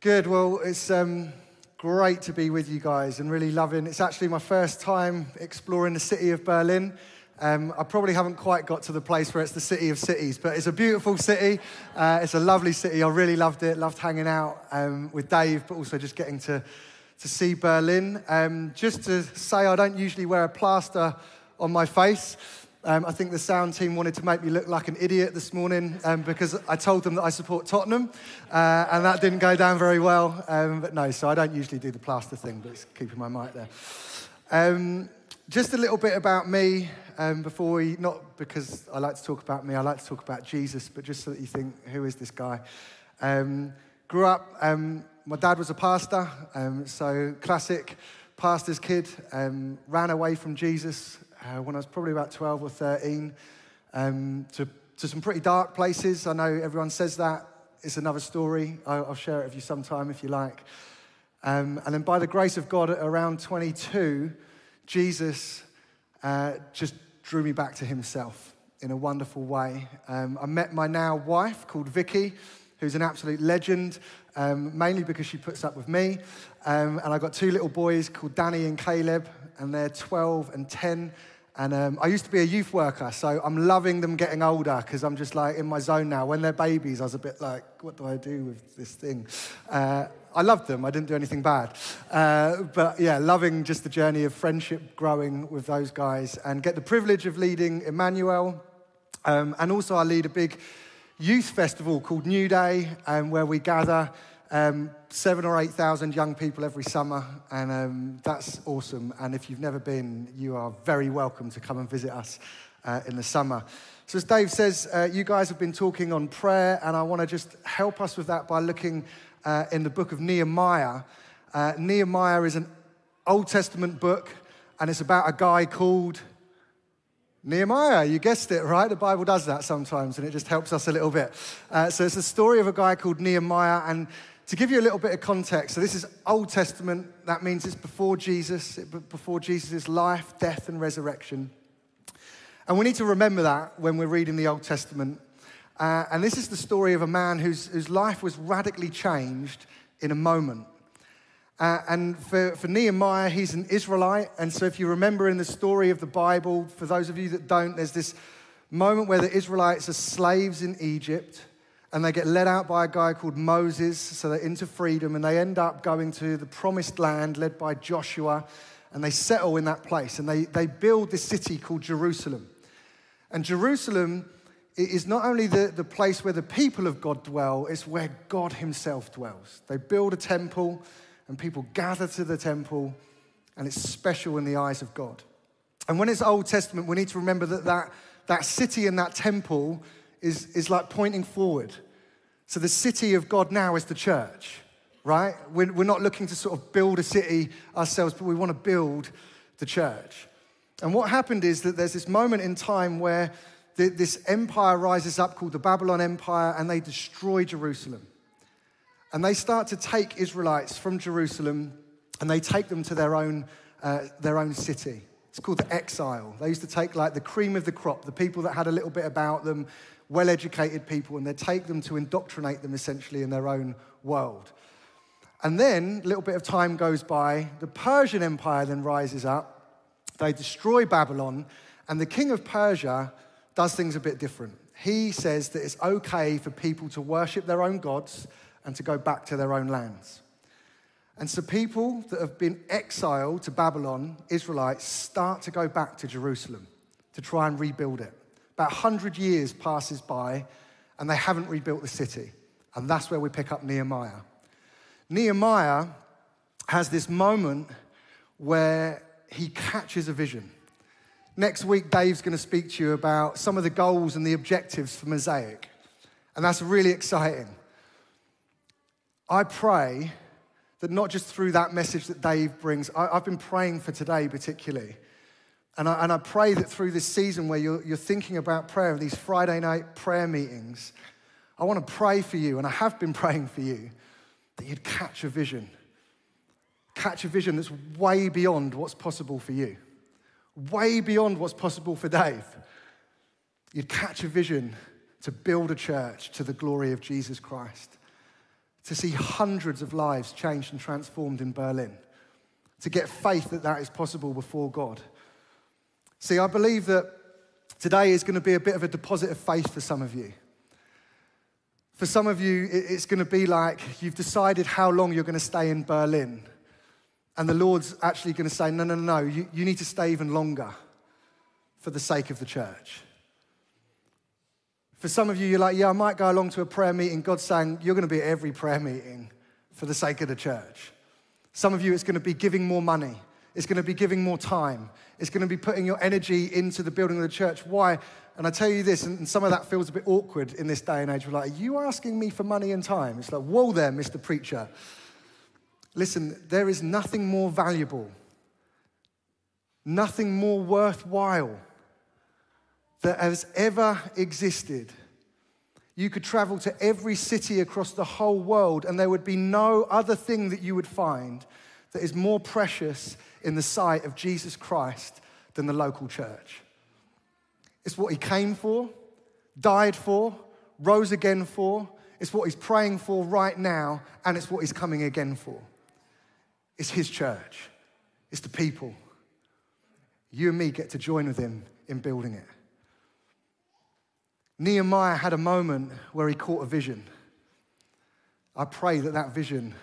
Good. Well, it's um, great to be with you guys and really loving. It's actually my first time exploring the city of Berlin. Um, I probably haven't quite got to the place where it's the city of cities, but it's a beautiful city. Uh, it's a lovely city. I really loved it. Loved hanging out um, with Dave, but also just getting to to see Berlin. Um, just to say, I don't usually wear a plaster on my face. Um, I think the sound team wanted to make me look like an idiot this morning um, because I told them that I support Tottenham, uh, and that didn't go down very well. Um, but no, so I don't usually do the plaster thing, but it's keeping my mic there. Um, just a little bit about me um, before we, not because I like to talk about me, I like to talk about Jesus, but just so that you think, who is this guy? Um, grew up, my dad was a pastor, so classic pastor's kid, ran away from Jesus uh, when I was probably about 12 or 13 um, to, to some pretty dark places. I know everyone says that. It's another story. I'll, I'll share it with you sometime if you like. Um, and then by the grace of God, at around 22, Jesus uh, just drew me back to himself in a wonderful way. Um, I met my now wife called Vicky, who's an absolute legend, um, mainly because she puts up with me. Um, and I got two little boys called Danny and Caleb, and they're 12 and 10. And um, I used to be a youth worker, so I'm loving them getting older because I'm just like in my zone now. When they're babies, I was a bit like, what do I do with this thing? Uh, I loved them, I didn't do anything bad. Uh, but yeah, loving just the journey of friendship growing with those guys and get the privilege of leading Emmanuel. Um, and also, I lead a big youth festival called Newday, um, where we gather um, seven or 8,000 young people every summer, and um, that's awesome. And if you've never been, you are very welcome to come and visit us uh, in the summer. So, as Dave says, uh, you guys have been talking on prayer, and I want to just help us with that by looking uh, in the book of Nehemiah. Uh, Nehemiah is an Old Testament book, and it's about a guy called Nehemiah, you guessed it, right? The Bible does that sometimes, and it just helps us a little bit. Uh, so it's the story of a guy called Nehemiah, and to give you a little bit of context, so this is Old Testament. That means it's before Jesus, before Jesus' life, death, and resurrection. And we need to remember that when we're reading the Old Testament. Uh, and this is the story of a man whose, whose life was radically changed in a moment. Uh, and for, for Nehemiah, he's an Israelite. And so, if you remember in the story of the Bible, for those of you that don't, there's this moment where the Israelites are slaves in Egypt and they get led out by a guy called Moses, so they're into freedom, and they end up going to the promised land led by Joshua, and they settle in that place, and they, they build this city called Jerusalem. And Jerusalem is not only the, the place where the people of God dwell, it's where God Himself dwells. They build a temple, and people gather to the temple, and it's special in the eyes of God. And when it's Old Testament, we need to remember that that, that city and that temple is, is like pointing forward. So the city of God now is the church, right? We're, we're not looking to sort of build a city ourselves, but we want to build the church. And what happened is that there's this moment in time where the, this empire rises up called the Babylon Empire and they destroy Jerusalem. And they start to take Israelites from Jerusalem and they take them to their own, uh, their own city. It's called the exile. They used to take like the cream of the crop, the people that had a little bit about them, well educated people, and they take them to indoctrinate them essentially in their own world. And then a little bit of time goes by, the Persian Empire then rises up, they destroy Babylon, and the king of Persia does things a bit different. He says that it's okay for people to worship their own gods and to go back to their own lands. And so people that have been exiled to Babylon, Israelites, start to go back to Jerusalem to try and rebuild it. About 100 years passes by and they haven't rebuilt the city. And that's where we pick up Nehemiah. Nehemiah has this moment where he catches a vision. Next week, Dave's going to speak to you about some of the goals and the objectives for Mosaic. And that's really exciting. I pray that not just through that message that Dave brings, I, have been praying for today particularly and I, and I pray that through this season where you're, you're thinking about prayer, and these Friday night prayer meetings, I want to pray for you, and I have been praying for you, that you'd catch a vision. Catch a vision that's way beyond what's possible for you, way beyond what's possible for Dave. You'd catch a vision to build a church to the glory of Jesus Christ, to see hundreds of lives changed and transformed in Berlin, to get faith that that is possible before God. See, I believe that today is going to be a bit of a deposit of faith for some of you. For some of you, it's going to be like you've decided how long you're going to stay in Berlin. And the Lord's actually going to say, no, no, no, you, you need to stay even longer for the sake of the church. For some of you, you're like, yeah, I might go along to a prayer meeting. God's saying, you're going to be at every prayer meeting for the sake of the church. Some of you, it's going to be giving more money. It's going to be giving more time. It's going to be putting your energy into the building of the church. Why? And I tell you this, and some of that feels a bit awkward in this day and age. We're like, are you asking me for money and time? It's like, whoa there, Mr. Preacher. Listen, there is nothing more valuable, nothing more worthwhile that has ever existed. You could travel to every city across the whole world, and there would be no other thing that you would find that is more precious in the sight of Jesus Christ than the local church. It's what he came for, died for, rose again for. It's what he's praying for right now, and it's what he's coming again for. It's his church, it's the people. You and me get to join with him in building it. Nehemiah had a moment where he caught a vision. I pray that that vision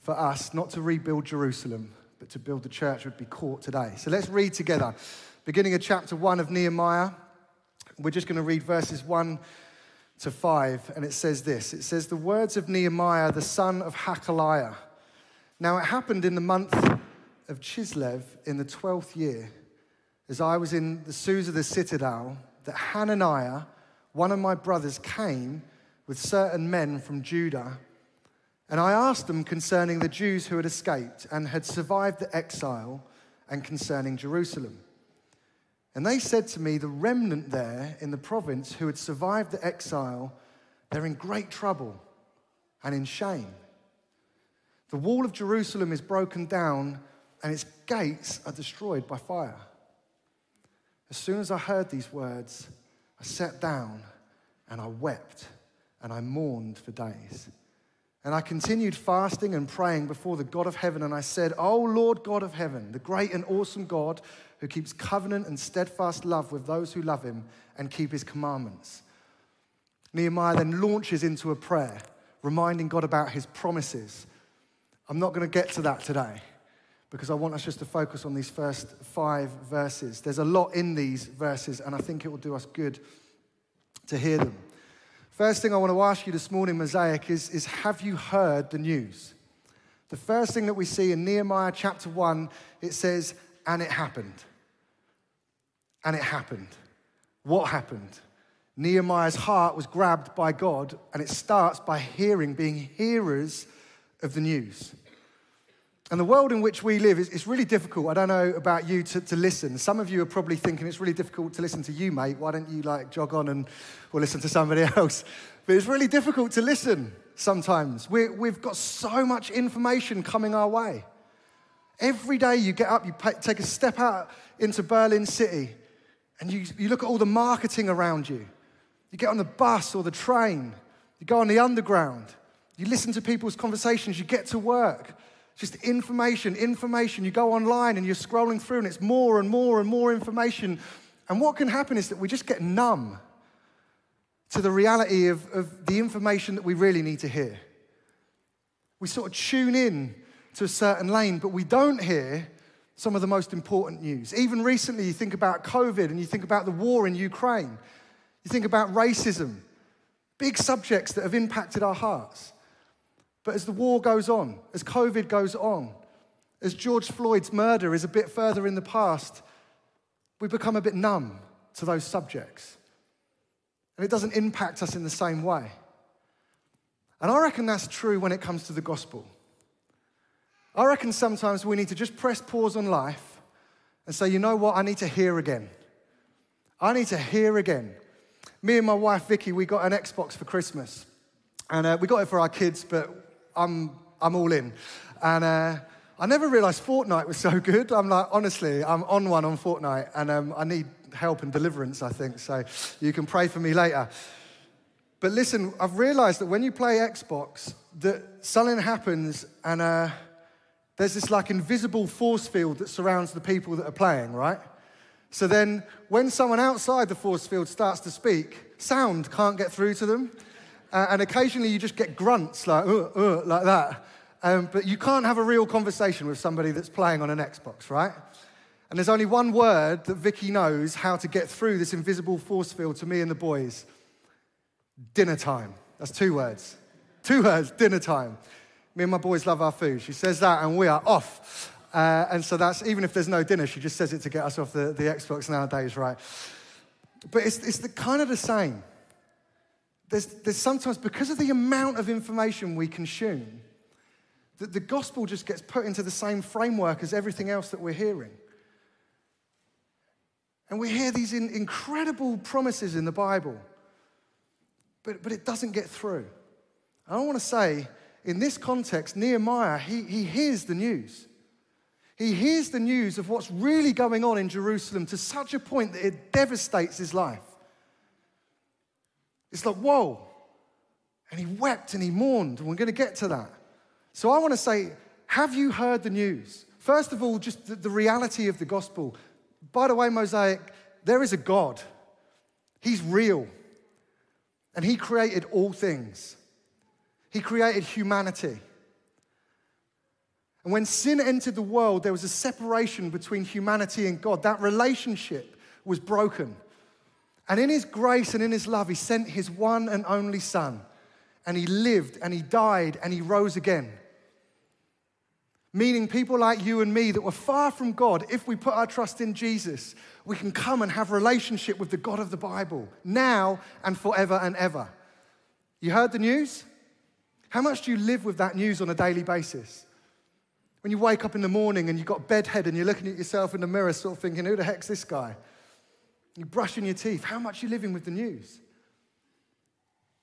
for us, not to rebuild Jerusalem, but to build the church, would be caught today. So let's read together. Beginning of chapter 1 of Nehemiah, we're just going to read verses 1 to 5, and it says this It says, The words of Nehemiah, the son of Hacaliah. Now it happened in the month of Chislev in the 12th year, as I was in the Susa the citadel, that Hananiah, one of my brothers came with certain men from Judah, and I asked them concerning the Jews who had escaped and had survived the exile and concerning Jerusalem. And they said to me, The remnant there in the province who had survived the exile, they're in great trouble and in shame. The wall of Jerusalem is broken down and its gates are destroyed by fire. As soon as I heard these words, I sat down and I wept and I mourned for days. And I continued fasting and praying before the God of heaven, and I said, Oh Lord God of heaven, the great and awesome God who keeps covenant and steadfast love with those who love him and keep his commandments. Nehemiah then launches into a prayer, reminding God about his promises. I'm not going to get to that today because I want us just to focus on these first five verses. There's a lot in these verses, and I think it will do us good to hear them. First thing I want to ask you this morning, Mosaic, is, is have you heard the news? The first thing that we see in Nehemiah chapter 1, it says, and it happened. And it happened. What happened? Nehemiah's heart was grabbed by God, and it starts by hearing, being hearers of the news. And the world in which we live is it's really difficult. I don't know about you to, to listen. Some of you are probably thinking it's really difficult to listen to you, mate. Why don't you like jog on and or listen to somebody else? But it's really difficult to listen sometimes. we we've got so much information coming our way. Every day you get up, you pay, take a step out into Berlin City, and you, you look at all the marketing around you. You get on the bus or the train, you go on the underground, you listen to people's conversations, you get to work. Just information, information. You go online and you're scrolling through, and it's more and more and more information. And what can happen is that we just get numb to the reality of, of the information that we really need to hear. We sort of tune in to a certain lane, but we don't hear some of the most important news. Even recently, you think about COVID and you think about the war in Ukraine, you think about racism, big subjects that have impacted our hearts. But as the war goes on, as COVID goes on, as George Floyd's murder is a bit further in the past, we become a bit numb to those subjects. And it doesn't impact us in the same way. And I reckon that's true when it comes to the gospel. I reckon sometimes we need to just press pause on life and say, you know what, I need to hear again. I need to hear again. Me and my wife Vicky, we got an Xbox for Christmas. And uh, we got it for our kids, but I'm, I'm all in. And uh, I never realized Fortnite was so good. I'm like, honestly, I'm on one on Fortnite, and um, I need help and deliverance, I think. So you can pray for me later. But listen, I've realized that when you play Xbox, that something happens and uh, there's this like invisible force field that surrounds the people that are playing, right? So then when someone outside the force field starts to speak, sound can't get through to them. Uh, and occasionally you just get grunts like, uh, uh, like that. Um, but you can't have a real conversation with somebody that's playing on an Xbox, right? And there's only one word that Vicky knows how to get through this invisible force field to me and the boys dinner time. That's two words. Two words, dinner time. Me and my boys love our food. She says that, and we are off. Uh, and so that's even if there's no dinner, she just says it to get us off the, the Xbox nowadays, right? But it's, it's the kind of the same. There's, there's sometimes, because of the amount of information we consume, that the gospel just gets put into the same framework as everything else that we're hearing. And we hear these in, incredible promises in the Bible, but, but it doesn't get through. I want to say, in this context, Nehemiah, he, he hears the news. He hears the news of what's really going on in Jerusalem to such a point that it devastates his life. It's like, whoa. And he wept and he mourned, and we're going to get to that. So I want to say, have you heard the news? First of all, just the, the reality of the gospel. By the way, Mosaic, there is a God. He's real. And he created all things. He created humanity. And when sin entered the world, there was a separation between humanity and God. That relationship was broken. And in His grace and in His love, He sent His one and only Son. And He lived and He died and He rose again. Meaning, people like you and me that were far from God, if we put our trust in Jesus, we can come and have relationship with the God of the Bible now and forever and ever. You heard the news? How much do you live with that news on a daily basis? When you wake up in the morning and you've got bedhead and you're looking at yourself in the mirror, sort of thinking, who the heck's this guy? You're brushing your teeth. How much are you living with the news?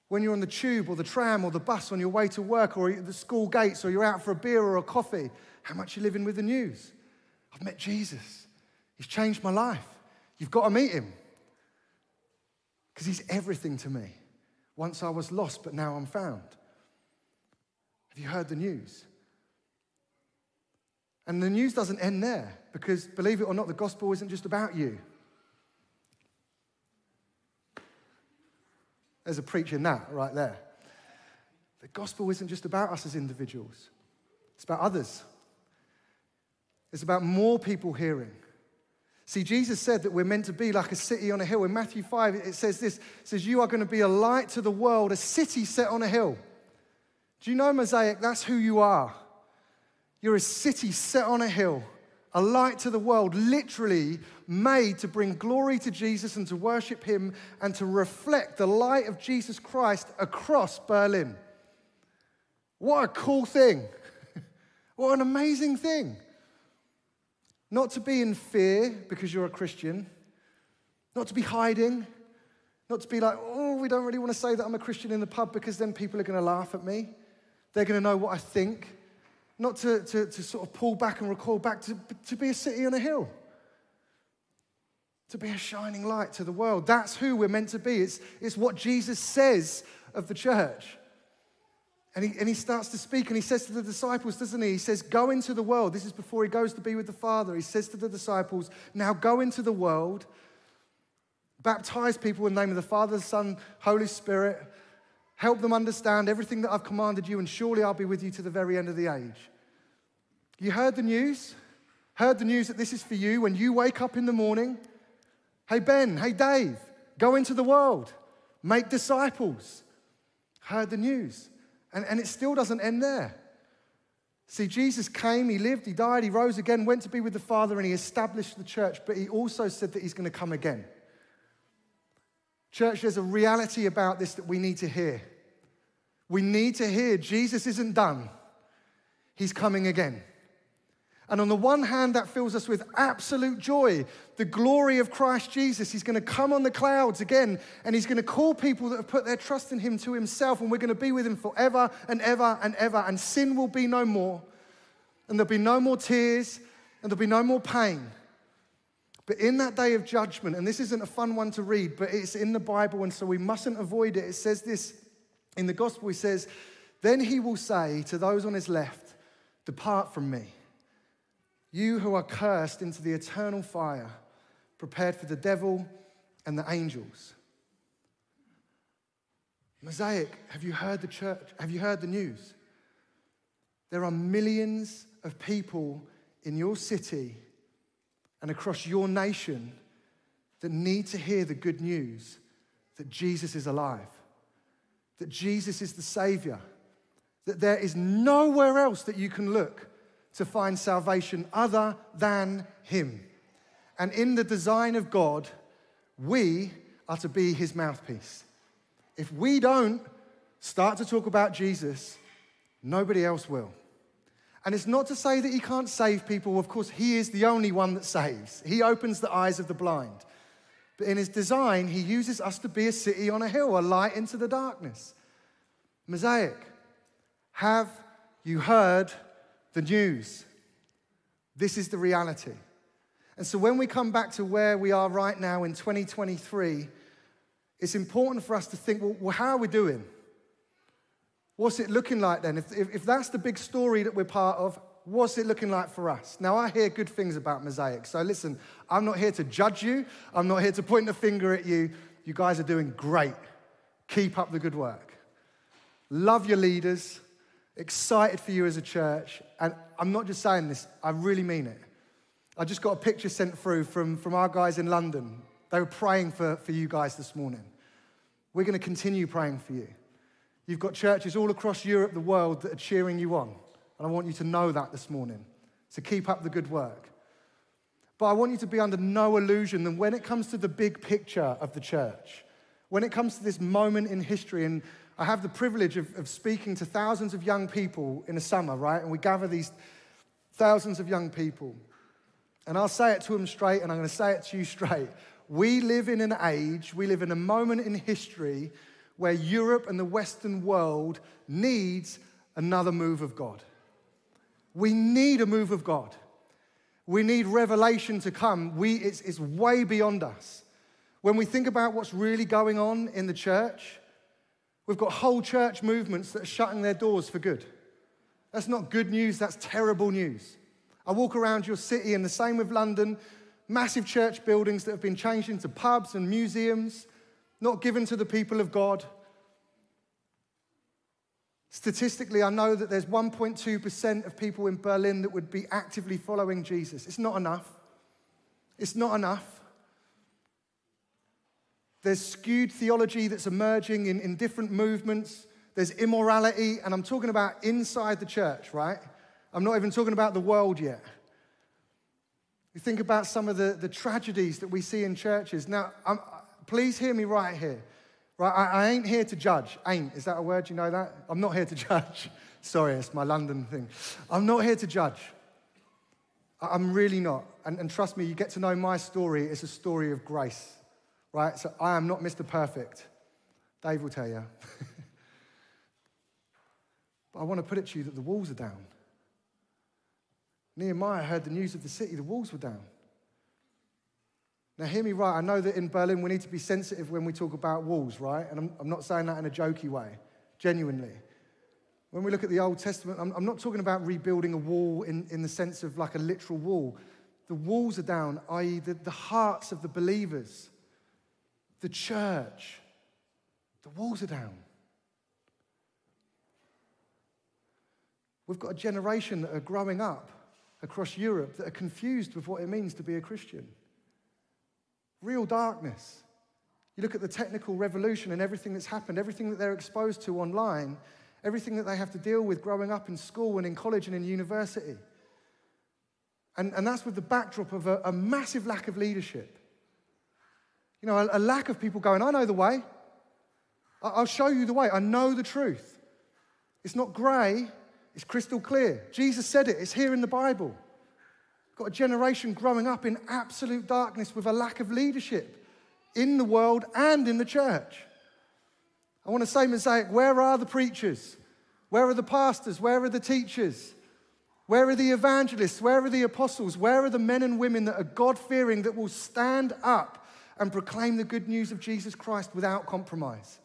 When you're on the tube or the tram or the bus on your way to work or the school gates or you're out for a beer or a coffee, how much are you living with the news? I've met Jesus. He's changed my life. You've got to meet him because he's everything to me. Once I was lost, but now I'm found. Have you heard the news? And the news doesn't end there because, believe it or not, the gospel isn't just about you. There's a preach in that right there. The gospel isn't just about us as individuals, it's about others. It's about more people hearing. See, Jesus said that we're meant to be like a city on a hill. In Matthew 5, it says this it says, You are going to be a light to the world, a city set on a hill. Do you know, Mosaic? That's who you are. You're a city set on a hill, a light to the world, literally made to bring glory to Jesus and to worship Him and to reflect the light of Jesus Christ across Berlin. What a cool thing! what an amazing thing. Not to be in fear because you're a Christian, not to be hiding, not to be like, oh, we don't really want to say that I'm a Christian in the pub because then people are going to laugh at me. They're going to know what I think not to, to, to sort of pull back and recall back, to, to be a city on a hill, to be a shining light to the world. That's who we're meant to be. It's, it's what Jesus says of the church. And he, and he starts to speak and he says to the disciples, doesn't he? He says, Go into the world. This is before he goes to be with the Father. He says to the disciples, Now go into the world, baptize people in the name of the Father, the Son, Holy Spirit Help them understand everything that I've commanded you, and surely I'll be with you to the very end of the age. You heard the news? Heard the news that this is for you when you wake up in the morning? Hey, Ben, hey, Dave, go into the world, make disciples. Heard the news. And, and it still doesn't end there. See, Jesus came, he lived, he died, he rose again, went to be with the Father, and he established the church, but he also said that he's going to come again. Church, there's a reality about this that we need to hear. We need to hear Jesus isn't done, He's coming again. And on the one hand, that fills us with absolute joy. The glory of Christ Jesus. He's going to come on the clouds again, and He's going to call people that have put their trust in Him to Himself, and we're going to be with Him forever and ever and ever. And sin will be no more, and there'll be no more tears, and there'll be no more pain. But in that day of judgment, and this isn't a fun one to read, but it's in the Bible, and so we mustn't avoid it. It says this in the gospel, it says, Then he will say to those on his left, Depart from me, you who are cursed into the eternal fire, prepared for the devil and the angels. Mosaic, have you heard the church? Have you heard the news? There are millions of people in your city and across your nation that need to hear the good news that Jesus is alive, that Jesus is the Savior, that there is nowhere else that you can look to find salvation other than Him. And in the design of God, we are to be His mouthpiece. If we don't start to talk about Jesus, nobody else will. And it's not to say that he can't save people. Of course, he is the only one that saves. He opens the eyes of the blind. But in his design, he uses us to be a city on a hill, a light into the darkness. Mosaic, have you heard the news? This is the reality. And so when we come back to where we are right now in 2023, it's important for us to think well, how are we doing? What's it looking like then? If, if, if, that's the big story that we're part of, what's it looking like for us? Now, I hear good things about Mosaic. So listen, I'm not here to judge you, I'm not here to point the finger at you. You guys are doing great. Keep up the good work. Love your leaders, excited for you as a church. And I'm not just saying this, I really mean it. I just got a picture sent through from, from our guys in London. They were praying for, for you guys this morning. We're going to continue praying for you. You've got churches all across Europe, the world, that are cheering you on. And I want you to know that this morning. So keep up the good work. But I want you to be under no illusion that when it comes to the big picture of the church, when it comes to this moment in history, and I have the privilege of, of speaking to thousands of young people in the summer, right? And we gather these thousands of young people. And I'll say it to them straight, and I'm going to say it to you straight. We live in an age, we live in a moment in history where Europe and the Western world needs another move of God. We need a move of God. We need revelation to come. We, it's, it's way beyond us. When we think about what's really going on in the church, we've got whole church movements that are shutting their doors for good. That's not good news, that's terrible news. I walk around your city, and the same with London massive church buildings that have been changed into pubs and museums not given to the people of God. Statistically, I know that there's 1.2% of people in Berlin that would be actively following Jesus. It's not enough. It's not enough. There's skewed theology that's emerging in, in different movements. There's immorality, and I'm talking about inside the church, right? I'm not even talking about the world yet. You think about some of the, the tragedies that we see in churches. Now, I'm, please hear me right here. Right, I, I, ain't here to judge. Ain't, is that a word? You know that? I'm not here to judge. Sorry, it's my London thing. I'm not here to judge. I'm really not. And, and trust me, you get to know my story, it's a story of grace, right? So I am not Mr. Perfect. Dave will tell you. but I want to put it to you that the walls are down. Nehemiah heard the news of the city, the walls were down. Now, hear me right. I know that in Berlin we need to be sensitive when we talk about walls, right? And I'm, I'm not saying that in a jokey way, genuinely. When we look at the Old Testament, I'm, I'm not talking about rebuilding a wall in, in the sense of like a literal wall. The walls are down, i.e., the, the hearts of the believers, the church. The walls are down. We've got a generation that are growing up across Europe that are confused with what it means to be a Christian. Real darkness. You look at the technical revolution and everything that's happened, everything that they're exposed to online, everything that they have to deal with growing up in school and in college and in university. And, and that's with the backdrop of a, a massive lack of leadership. You know, a, a, lack of people going, I know the way. I'll show you the way. I know the truth. It's not grey, it's crystal clear. Jesus said it, it's here in the Bible. Got a generation growing up in absolute darkness with a lack of leadership in the world and in the church. I want to say, Mosaic, where are the preachers? Where are the pastors? Where are the teachers? Where are the evangelists? Where are the apostles? Where are the men and women that are God fearing that will stand up and proclaim the good news of Jesus Christ without compromise?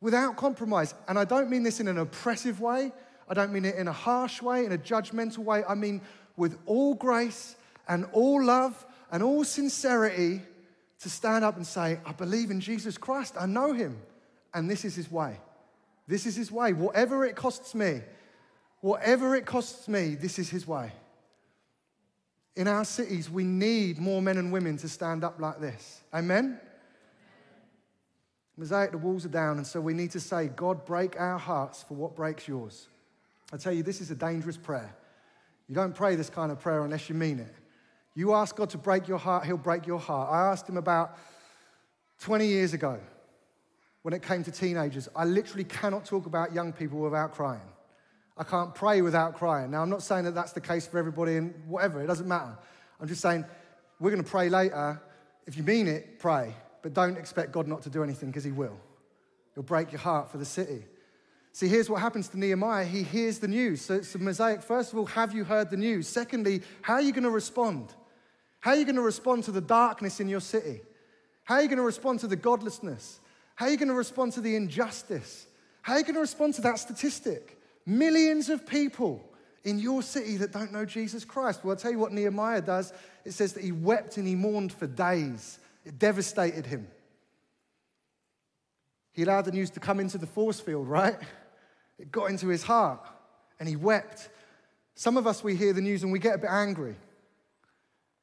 Without compromise. And I don't mean this in an oppressive way, I don't mean it in a harsh way, in a judgmental way. I mean with all grace and all love and all sincerity to stand up and say, I believe in Jesus Christ, I know him, and this is his way. This is his way. Whatever it costs me, Whatever it costs me, this is his way. In our cities, we need more men and women to stand up like this. Amen? Mosaic, the walls are down, and so we need to say, God, break our hearts for what breaks yours. I tell you, this is a dangerous prayer. You don't pray this kind of prayer unless you mean it. You ask God to break your heart, He'll break your heart. I asked Him about 20 years ago when it came to teenagers. I literally cannot talk about young people without crying. I can't pray without crying. Now, I'm not saying that that's the case for everybody and whatever, it doesn't matter. I'm just saying we're going to pray later. If you mean it, pray, but don't expect God not to do anything because He will. He'll break your heart for the city. See, here's what happens to Nehemiah. He hears the news. So it's a mosaic. First of all, have you heard the news? Secondly, how are you going to respond? How are you going to respond to the darkness in your city? How are you going to respond to the godlessness? How are you going to respond to the injustice? How are you going to respond to that statistic? Millions of people in your city that don't know Jesus Christ. Well, I'll tell you what Nehemiah does. It says that he wept and he mourned for days. It devastated him. He allowed the news to come into the force field, right? It got into his heart and he wept. Some of us, we hear the news and we get a bit angry.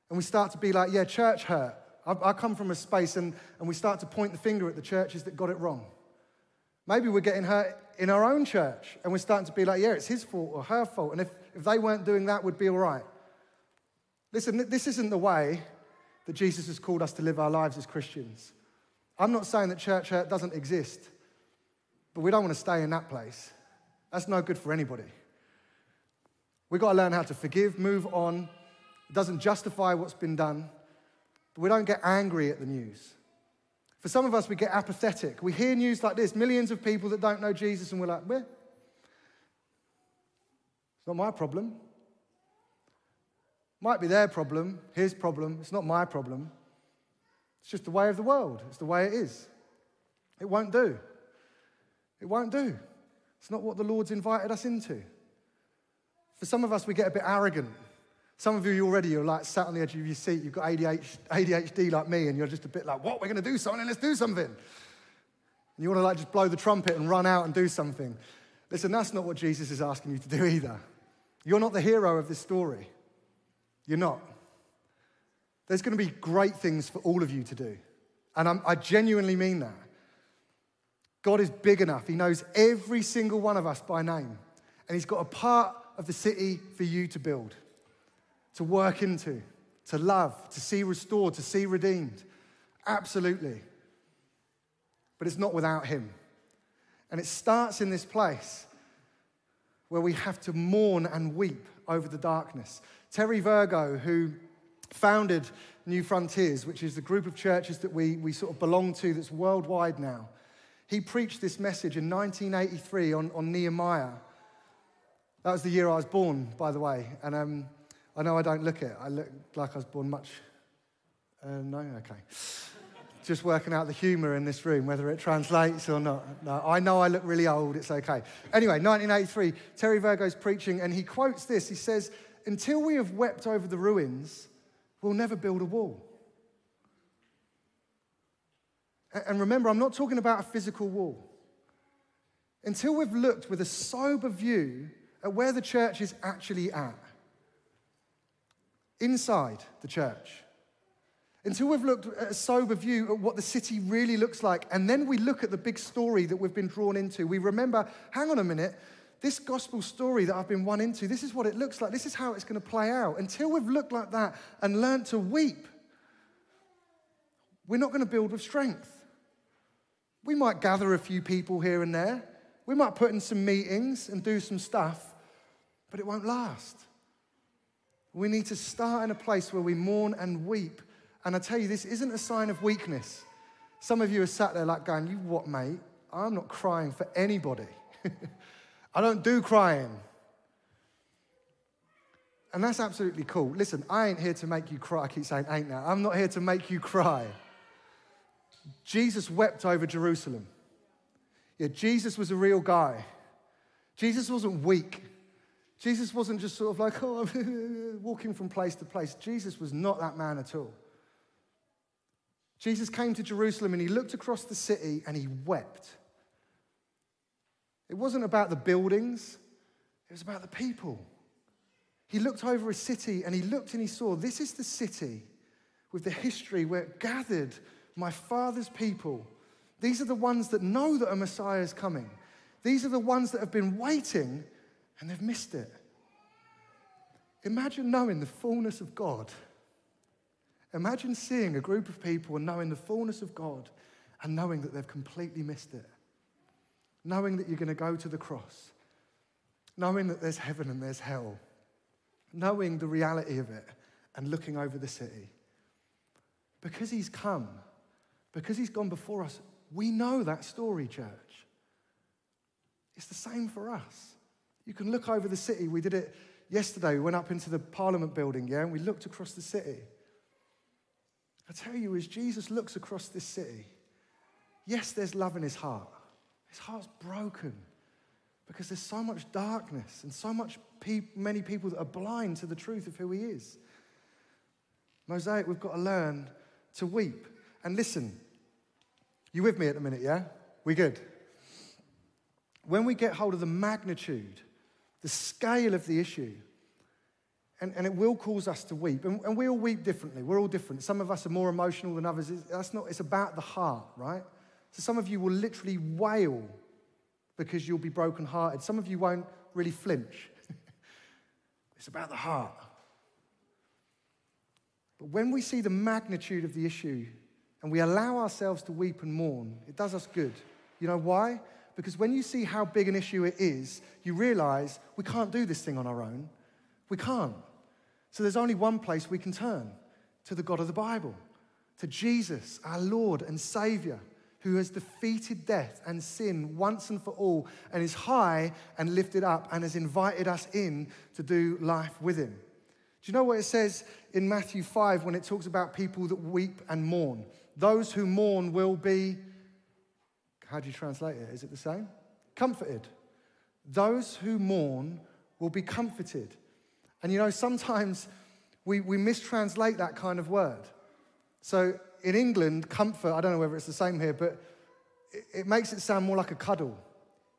And we start to be like, yeah, church hurt. I, I come from a space and, and we start to point the finger at the churches that got it wrong. Maybe we're getting hurt in our own church and we're starting to be like, yeah, it's his fault or her fault. And if, if they weren't doing that, we'd be all right. Listen, this isn't the way that Jesus has called us to live our lives as Christians. I'm not saying that church hurt doesn't exist, but we don't want to stay in that place. That's no good for anybody. We've got to learn how to forgive, move on. It doesn't justify what's been done, but we don't get angry at the news. For some of us, we get apathetic. We hear news like this millions of people that don't know Jesus, and we're like, well, it's not my problem. Might be their problem, his problem. It's not my problem. It's just the way of the world, it's the way it is. It won't do. It won't do. It's not what the Lord's invited us into. For some of us, we get a bit arrogant. Some of you already, you're like sat on the edge of your seat, you've got ADHD like me, and you're just a bit like, what, we're gonna do something, let's do something. And you wanna like just blow the trumpet and run out and do something. Listen, that's not what Jesus is asking you to do either. You're not the hero of this story. You're not. There's gonna be great things for all of you to do. And I'm, I genuinely mean that. God is big enough. He knows every single one of us by name. And He's got a part of the city for you to build to work into, to love, to see restored, to see redeemed. Absolutely. But it's not without Him. And it starts in this place where we have to mourn and weep over the darkness. Terry Virgo, who founded Newfrontiers, which is the group of churches that we, we sort of belong to that's worldwide now, he preached this message in 1983 on, on Nehemiah. That was the year I was born, by the way. And um, I know I don't look it. I look like I was born much. Uh, no? Okay. Just working out the humor in this room, whether it translates or not. No, I know I look really old. It's okay. Anyway, 1983, Terry Virgo's preaching, and he quotes this. He says, Until we have wept over the ruins, we'll never build a wall. And remember, I'm not talking about a physical wall. Until we've looked with a sober view at where the church is actually at inside the church. Until we've looked at a sober view at what the city really looks like, and then we look at the big story that we've been drawn into, we remember hang on a minute, this gospel story that I've been won into, this is what it looks like, this is how it's going to play out. Until we've looked like that and learned to weep, we're not going to build with strength. We might gather a few people here and there, we might put in some meetings and do some stuff, but it won't last. We need to start in a place where we mourn and weep. And I tell you, this isn't a sign of weakness. Some of you are sat there like going, You what, mate? I'm not crying for anybody. I don't do crying. And that's absolutely cool. Listen, I ain't here to make you cry. I keep saying ain't now. I'm not here to make you cry. Jesus wept over Jerusalem. Yeah, Jesus was a real guy. Jesus wasn't weak. Jesus wasn't just sort of like, oh, I'm walking from place to place. Jesus was not that man at all. Jesus came to Jerusalem and he looked across the city and he wept. It wasn't about the buildings, it was about the people. He looked over a city and he looked and he saw this is the city with the history where it gathered my father's people. These are the ones that know that a Messiah is coming. These are the ones that have been waiting and they've missed it. Imagine knowing the fullness of God. Imagine seeing a group of people and knowing the fullness of God and knowing that they've completely missed it. Knowing that you're going to go to the cross. Knowing that there's heaven and there's hell. Knowing the reality of it and looking over the city. Because he's come, because he's gone before us, we know that story, church. It's the same for us. You can look over the city. We did it yesterday. We went up into the Parliament building, yeah, and we looked across the city. I tell you, as Jesus looks across this city, yes, there's love in his heart. His heart's broken because there's so much darkness and so much pe- many people that are blind to the truth of who he is. Mosaic, we've got to learn to weep. And listen, you with me at the minute, yeah? We good? When we get hold of the magnitude the scale of the issue. And, and it will cause us to weep. And, and we all weep differently. We're all different. Some of us are more emotional than others. That's not, it's about the heart, right? So some of you will literally wail because you'll be brokenhearted. Some of you won't really flinch. it's about the heart. But when we see the magnitude of the issue and we allow ourselves to weep and mourn, it does us good. You know why? because when you see how big an issue it is, you realize we can't do this thing on our own. We can't. So there's only one place we can turn to the God of the Bible, to Jesus, our Lord and Savior, who has defeated death and sin once and for all, and is high and lifted up, and has invited us in to do life with Him. Do you know what it says in Matthew 5 when it talks about people that weep and mourn? Those who mourn will be how do you translate it? Is it the same? Comforted. Those who mourn will be comforted. And you know, sometimes we, we mistranslate that kind of word. So in England, comfort, I don't know whether it's the same here, but it, it makes it sound more like a cuddle.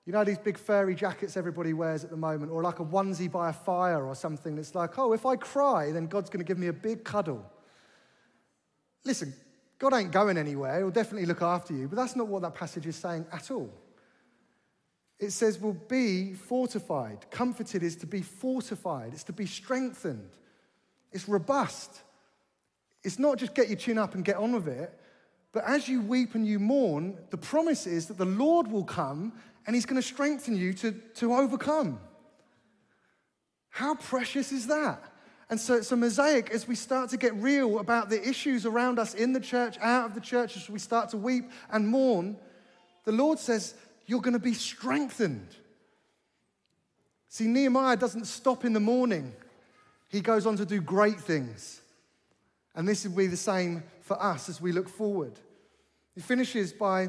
You know, these big furry jackets everybody wears at the moment, or like a onesie by a fire or something. It's like, oh, if I cry, then God's going to give me a big cuddle. Listen, God ain't going anywhere. He'll definitely look after you. But that's not what that passage is saying at all. It says, will be fortified. Comforted is to be fortified, it's to be strengthened, it's robust. It's not just get your chin up and get on with it. But as you weep and you mourn, the promise is that the Lord will come and he's going to strengthen you to, to overcome. How precious is that? And so it's a mosaic as we start to get real about the issues around us in the church, out of the church, as we start to weep and mourn. The Lord says, You're going to be strengthened. See, Nehemiah doesn't stop in the mourning, he goes on to do great things. And this will be the same for us as we look forward. He finishes by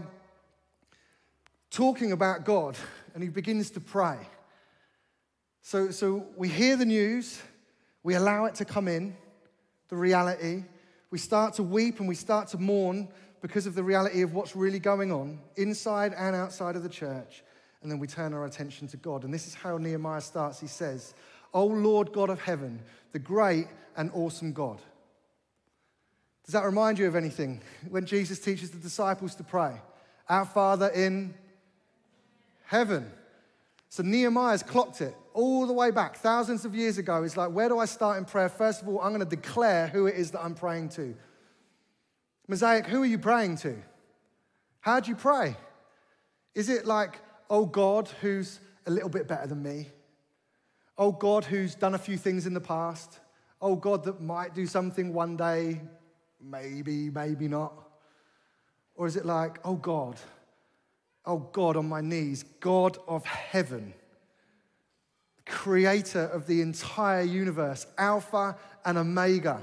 talking about God and he begins to pray. So, so we hear the news, we allow it to come in, the reality. We start to weep and we start to mourn because of the reality of what's really going on inside and outside of the church. And then we turn our attention to God. And this is how Nehemiah starts. He says, O Lord God of heaven, the great and awesome God. Does that remind you of anything when Jesus teaches the disciples to pray? Our Father in heaven. So Nehemiah's clocked it all the way back, thousands of years ago. It's like, where do I start in prayer? First of all, I'm going to declare who it is that I'm praying to. Mosaic, who are you praying to? How do you pray? Is it like, oh God, who's a little bit better than me? Oh God, who's done a few things in the past? Oh God, that might do something one day, maybe, maybe not? Or is it like, oh God, oh God, on my knees, God of heaven, creator of the entire universe, Alpha and Omega,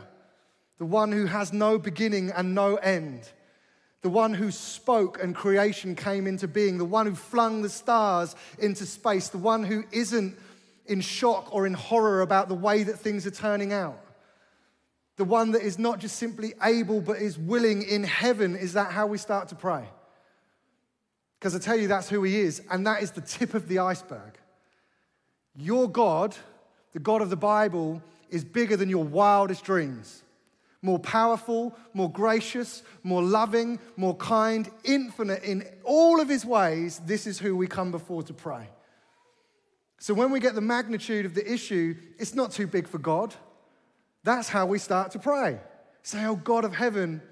the one who has no beginning and no end, the one who spoke and creation came into being, the one who flung the stars into space, the one who isn't in shock or in horror about the way that things are turning out. The one that is not just simply able but is willing in heaven. Is that how we start to pray? Because I tell you, that's who he is, and that is the tip of the iceberg. Your God, the God of the Bible, is bigger than your wildest dreams. More powerful, more gracious, more loving, more kind, infinite in all of his ways. This is who we come before to pray. So when we get the magnitude of the issue, it's not too big for God. That's how we start to pray. Say, Oh God of heaven,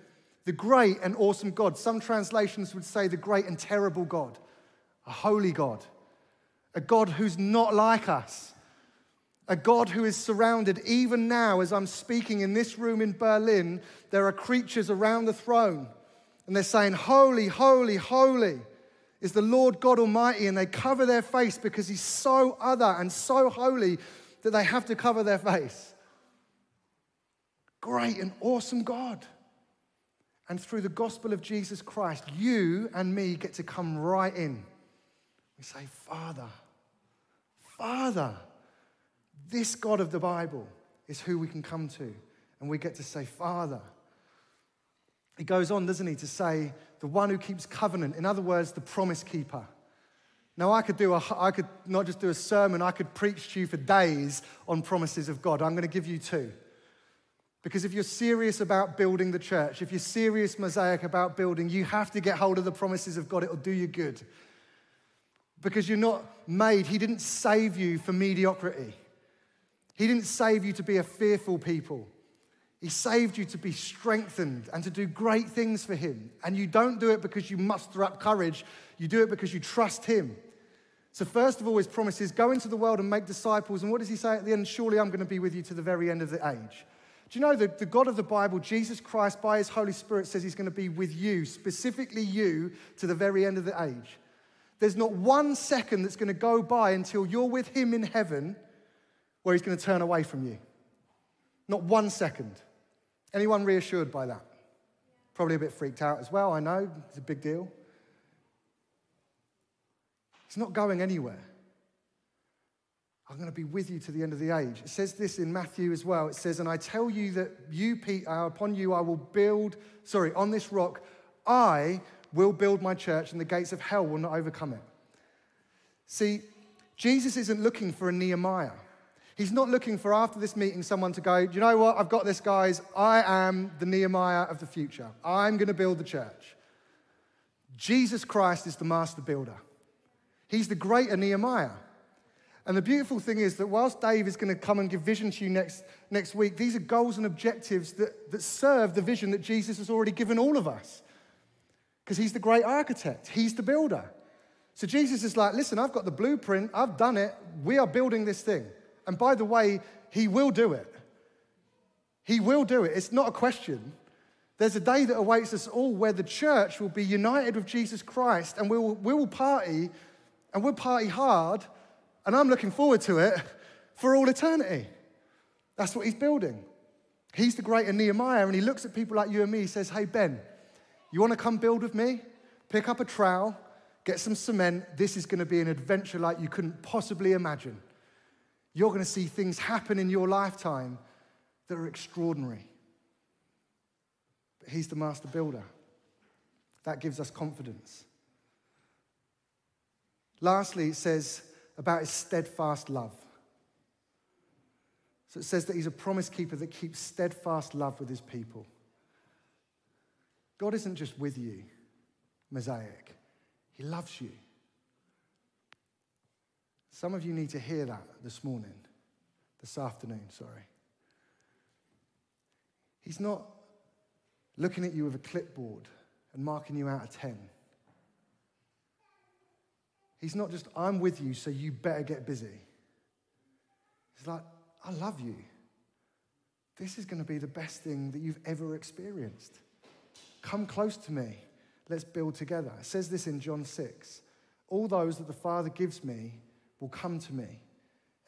the great and awesome God. Some translations would say the great and terrible God, a holy God a God who's not like us, a God who is surrounded. Even now, as I'm speaking in this room in Berlin, there are creatures around the throne, and they're saying, Holy, holy, holy is the Lord God Almighty, and they cover their face because He's so other and so holy that they have to cover their face. Great and awesome God. And through the gospel of Jesus Christ, you and me get to come right in. We say, Father, Father. This God of the Bible is who we can come to, and we get to say, Father. He goes on, doesn't he, to say, the one who keeps covenant. In other words, the promise keeper. Now, I could, do a, I could not just do a sermon, I could preach to you for days on promises of God. I'm going to give you two. Because if you're serious about building the church, if you're serious, Mosaic, about building, you have to get hold of the promises of God. It'll do you good because you're not made. He didn't save you for mediocrity. He didn't save you to be a fearful people. He saved you to be strengthened and to do great things for Him. And you don't do it because you muster up courage, you do it because you trust Him. So, first of all, His promises go into the world and make disciples. And what does He say at the end? Surely I'm going to be with you to the very end of the age. Do you know that the God of the Bible, Jesus Christ, by His Holy Spirit, says He's going to be with you, specifically you, to the very end of the age? There's not one second that's going to go by until you're with Him in heaven where He's going to turn away from you. Not one second. Anyone reassured by that? Probably a bit freaked out as well, I know. It's a big deal. He's not going anywhere. I'm going to be with you to the end of the age. It says this in Matthew as well. It says, And I tell you that you, Peter, uh, upon you I will build, sorry, on this rock, I will build my church, and the gates of hell will not overcome it. See, Jesus isn't looking for a Nehemiah. He's not looking for after this meeting someone to go, Do you know what, I've got this, guys. I am the Nehemiah of the future. I'm going to build the church. Jesus Christ is the master builder. He's the greater Nehemiah. And the beautiful thing is that whilst Dave is going to come and give vision to you next, next week, these are goals and objectives that, that serve the vision that Jesus has already given all of us because he's the great architect, he's the builder. So Jesus is like, listen, I've got the blueprint, I've done it, we are building this thing. And by the way, he will do it. He will do it. It's not a question. There's a day that awaits us all where the church will be united with Jesus Christ and we will, we will party and we'll party hard. And I'm looking forward to it for all eternity. That's what he's building. He's the greater Nehemiah and he looks at people like you and me. He says, Hey, Ben, you want to come build with me? Pick up a trowel, get some cement. This is going to be an adventure like you couldn't possibly imagine. You're going to see things happen in your lifetime that are extraordinary. But he's the master builder. That gives us confidence. Lastly, it says about his steadfast love. So it says that he's a promise keeper that keeps steadfast love with his people. God isn't just with you, Mosaic, He loves you. Some of you need to hear that this morning, this afternoon, sorry. He's not looking at you with a clipboard and marking you out of 10. He's not just, I'm with you, so you better get busy. He's like, I love you. This is going to be the best thing that you've ever experienced. Come close to me. Let's build together. It says this in John 6 All those that the Father gives me will come to me,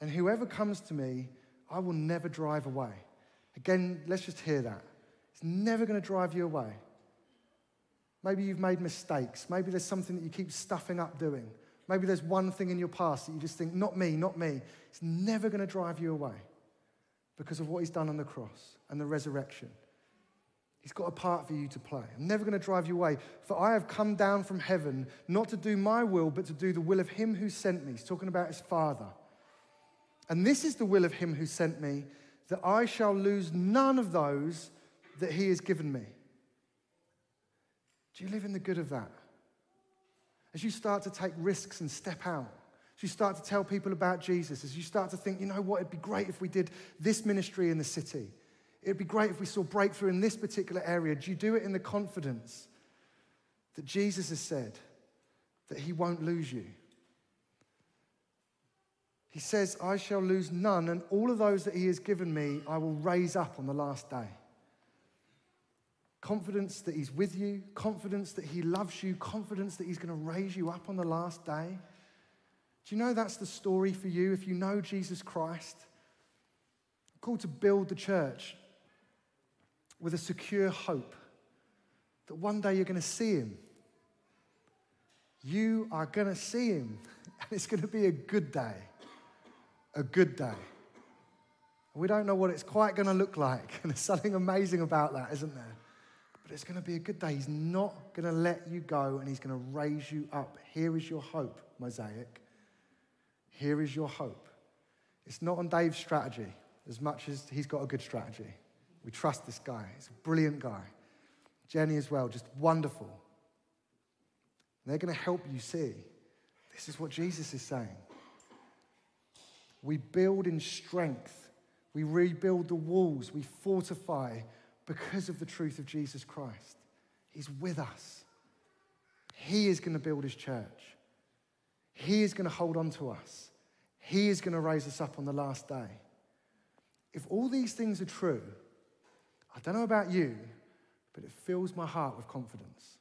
And whoever comes to me, I will never drive away. Again, let's just hear that. It's never going to drive you away. Maybe you've made mistakes. Maybe there's something that you keep stuffing up doing. Maybe there's one thing in your past that you just think, not me, not me. It's never going to drive you away because of what he's done on the cross and the resurrection. He's got a part for you to play. I'm never going to drive you away. For I have come down from heaven not to do my will, but to do the will of him who sent me. He's talking about his Father. And this is the will of him who sent me, that I shall lose none of those that he has given me. Do you live in the good of that? As you start to take risks and step out, as you start to tell people about Jesus, as you start to think, you know what, it'd be great if we did this ministry in the city. It'd be great if we saw breakthrough in this particular area. Do you do it in the confidence that Jesus has said that he won't lose you? He says, I shall lose none, and all of those that he has given me, I will raise up on the last day. Confidence that he's with you, confidence that he loves you, confidence that he's going to raise you up on the last day. Do you know that's the story for you if you know Jesus Christ? I'm called to build the church with a secure hope that one day you're going to see him. You are going to see him, and it's going to be a good day a good day. We don't know what it's quite going to look like. And there's something amazing about that, isn't there? But it's going to be a good day. He's not going to let you go and he's going to raise you up. Here is your hope, Mosaic. Here is your hope. It's not on Dave's strategy as much as he's got a good strategy. We trust this guy. He's a brilliant guy. Jenny as well, just wonderful. And they're going to help you see this is what Jesus is saying. We build in strength. We rebuild the walls. We fortify because of the truth of Jesus Christ. He's with us. He is going to build his church. He is going to hold on to us. He is going to raise us up on the last day. If all these things are true, I don't know about you, but it fills my heart with confidence.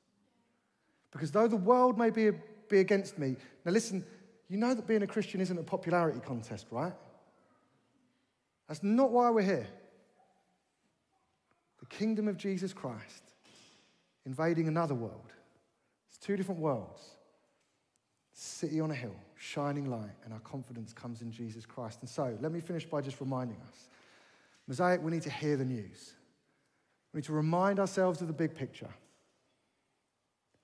Because though the world may be, be against me, now listen, you know that being a Christian isn't a popularity contest, right? That's not why we're here. Kingdom of Jesus Christ invading another world. It's two different worlds. City on a hill, shining light, and our confidence comes in Jesus Christ. And so, let me finish by just reminding us Mosaic, we need to hear the news. We need to remind ourselves of the big picture.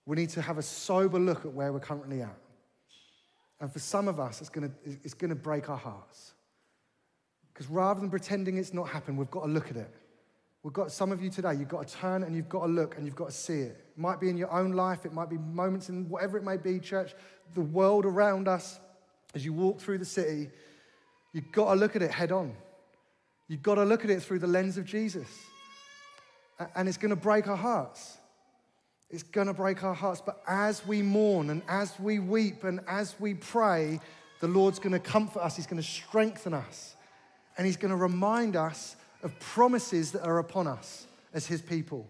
We need to have a sober look at where we're currently at. And for some of us, it's going to, it's going to break our hearts. Because rather than pretending it's not happened, we've got to look at it. We've got some of you today, you've got to turn and you've got to look and you've got to see it. It might be in your own life, it might be moments in whatever it may be, church, the world around us, as you walk through the city, you've got to look at it head on. You've got to look at it through the lens of Jesus. And it's going to break our hearts. It's going to break our hearts. But as we mourn and as we weep and as we pray, the Lord's going to comfort us. He's going to strengthen us. And He's going to remind us of promises that are upon us as His people.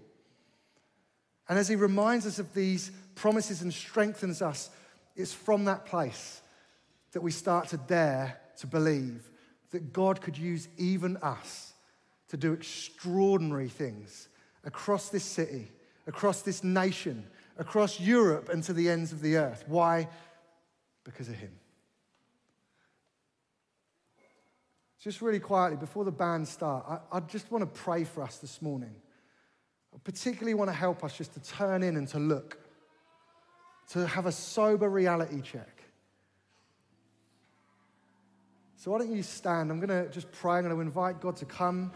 And as He reminds us of these promises and strengthens us, it's from that place that we start to dare to believe that God could use even us to do extraordinary things across this city across this nation, across Europe, and to the ends of the earth. Why? Because of Him. Just really quietly, before the band start, I, I just want to pray for us this morning. I particularly want to help us just to turn in and to look, to have a sober reality check. So, why don't you stand? I'm going to just pray. I'm going to invite God to come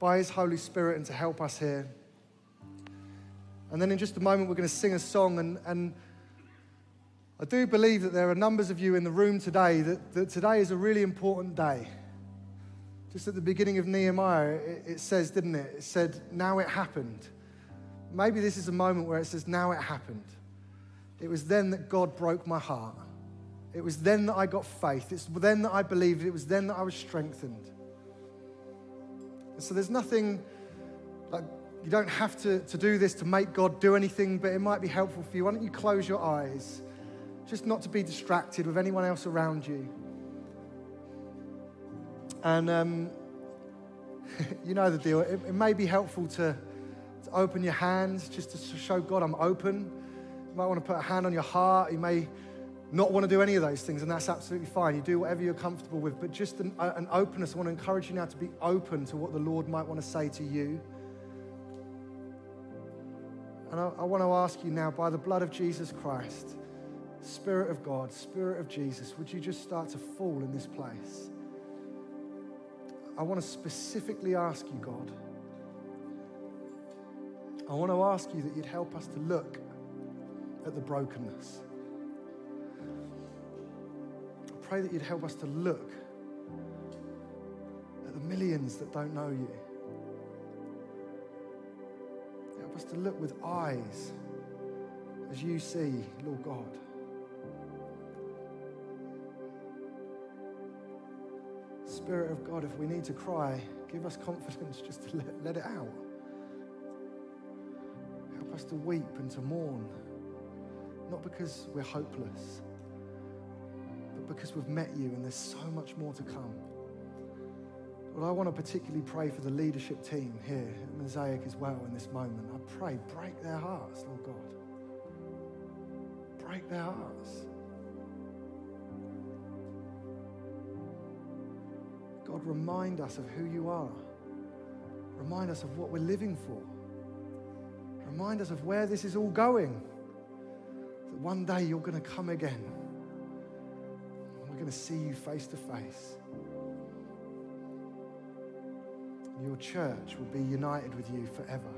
by His Holy Spirit and to help us here. And then in just a moment, we're going to sing a song. And, and I do believe that there are numbers of you in the room today that, that today is a really important day. Just at the beginning of Nehemiah, it, says, didn't it? It said, Now it happened. Maybe this is a moment where it says, Now it happened. It was then that God broke my heart. It was then that I got faith. It's then that I believed. It was then that I was strengthened. And so there's nothing like you don't have to, to do this to make God do anything, but it might be helpful for you. Why don't you close your eyes? Just not to be distracted with anyone else around you. And um, you know the deal. It, it may be helpful to, to open your hands just to show God I'm open. You might want to put a hand on your heart. You may not want to do any of those things, and that's absolutely fine. You do whatever you're comfortable with, but just an, an openness. I want to encourage you now to be open to what the Lord might want to say to you. And I, I want to ask you now, by the blood of Jesus Christ, Spirit of God, Spirit of Jesus, would you just start to fall in this place? I want to specifically ask you, God, I want to ask you that you'd help us to look at the brokenness. I pray that you'd help us to look at the millions that don't know you. Help us to look with eyes as you see, Lord God. Spirit of God, if we need to cry, give us confidence just to let, let it out. Help us to weep and to mourn, not because we're hopeless, but because we've met you and there's so much more to come. Lord, I want to particularly pray for the leadership team here at Mosaic as well in this moment. I pray, break their hearts, Lord God. Break their hearts. God, remind us of who you are. Remind us of what we're living for. Remind us of where this is all going. That one day you're going to come again. We're going to see you face to face. Your church will be united with you forever.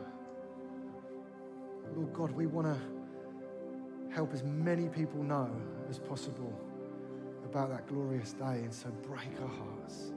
Lord God, we want to help as many people know as possible about that glorious day, and so break our hearts.